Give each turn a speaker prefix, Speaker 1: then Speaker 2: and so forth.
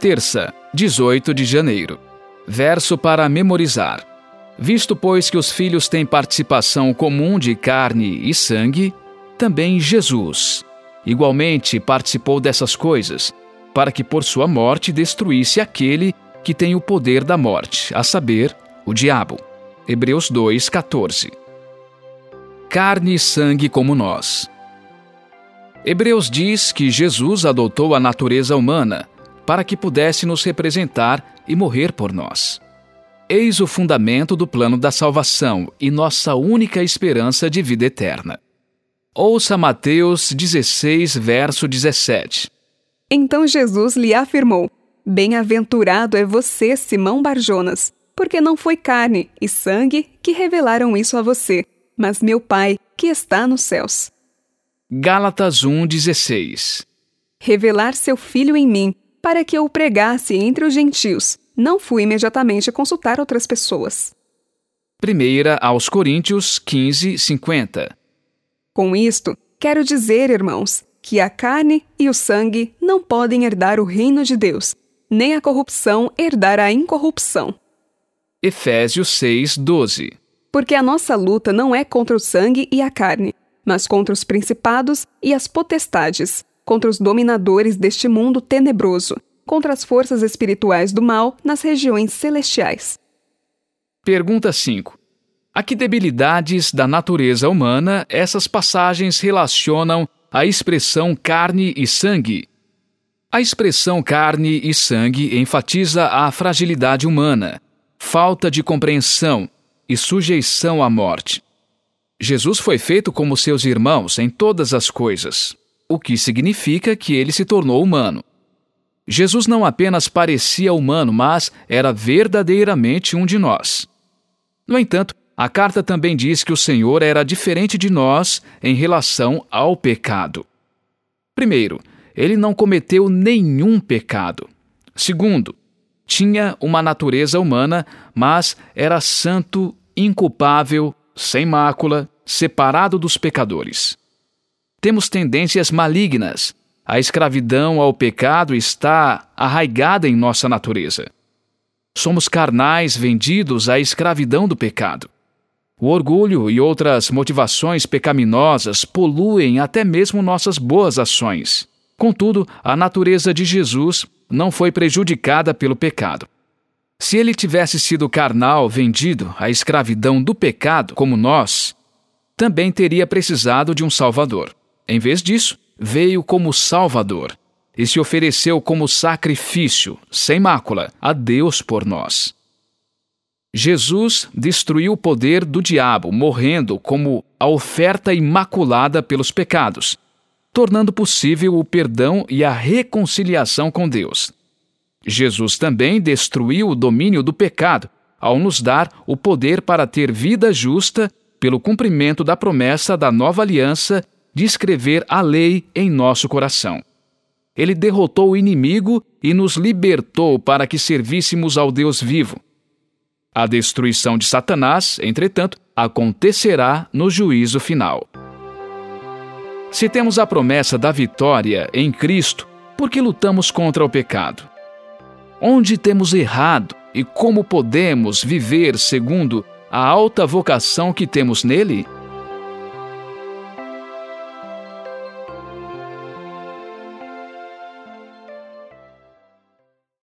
Speaker 1: Terça, 18 de janeiro. Verso para memorizar. Visto, pois, que os filhos têm participação comum de carne e sangue, também Jesus, igualmente, participou dessas coisas, para que por sua morte destruísse aquele que tem o poder da morte, a saber, o diabo. Hebreus 2:14. Carne e sangue como nós. Hebreus diz que Jesus adotou a natureza humana para que pudesse nos representar e morrer por nós. Eis o fundamento do plano da salvação e nossa única esperança de vida eterna. Ouça Mateus 16, verso 17.
Speaker 2: Então Jesus lhe afirmou: Bem-aventurado é você, Simão Barjonas, porque não foi carne e sangue que revelaram isso a você, mas meu Pai que está nos céus.
Speaker 1: Gálatas 1,16
Speaker 2: Revelar seu filho em mim, para que eu o pregasse entre os gentios. Não fui imediatamente consultar outras pessoas.
Speaker 1: 1 aos Coríntios 15, 50
Speaker 2: Com isto, quero dizer, irmãos, que a carne e o sangue não podem herdar o reino de Deus, nem a corrupção herdar a incorrupção.
Speaker 1: Efésios 6, 12
Speaker 2: Porque a nossa luta não é contra o sangue e a carne, mas contra os principados e as potestades, contra os dominadores deste mundo tenebroso, contra as forças espirituais do mal nas regiões celestiais.
Speaker 1: Pergunta 5. A que debilidades da natureza humana essas passagens relacionam a expressão carne e sangue? A expressão carne e sangue enfatiza a fragilidade humana, falta de compreensão e sujeição à morte. Jesus foi feito como seus irmãos em todas as coisas, o que significa que ele se tornou humano. Jesus não apenas parecia humano, mas era verdadeiramente um de nós. No entanto, a carta também diz que o Senhor era diferente de nós em relação ao pecado. Primeiro, ele não cometeu nenhum pecado. Segundo, tinha uma natureza humana, mas era santo, inculpável sem mácula, separado dos pecadores. Temos tendências malignas. A escravidão ao pecado está arraigada em nossa natureza. Somos carnais vendidos à escravidão do pecado. O orgulho e outras motivações pecaminosas poluem até mesmo nossas boas ações. Contudo, a natureza de Jesus não foi prejudicada pelo pecado. Se ele tivesse sido carnal, vendido à escravidão do pecado, como nós, também teria precisado de um Salvador. Em vez disso, veio como Salvador e se ofereceu como sacrifício, sem mácula, a Deus por nós. Jesus destruiu o poder do diabo, morrendo como a oferta imaculada pelos pecados, tornando possível o perdão e a reconciliação com Deus. Jesus também destruiu o domínio do pecado ao nos dar o poder para ter vida justa pelo cumprimento da promessa da nova aliança de escrever a lei em nosso coração. Ele derrotou o inimigo e nos libertou para que servíssemos ao Deus vivo. A destruição de Satanás, entretanto, acontecerá no juízo final. Se temos a promessa da vitória em Cristo, por que lutamos contra o pecado? Onde temos errado e como podemos viver segundo a alta vocação que temos nele?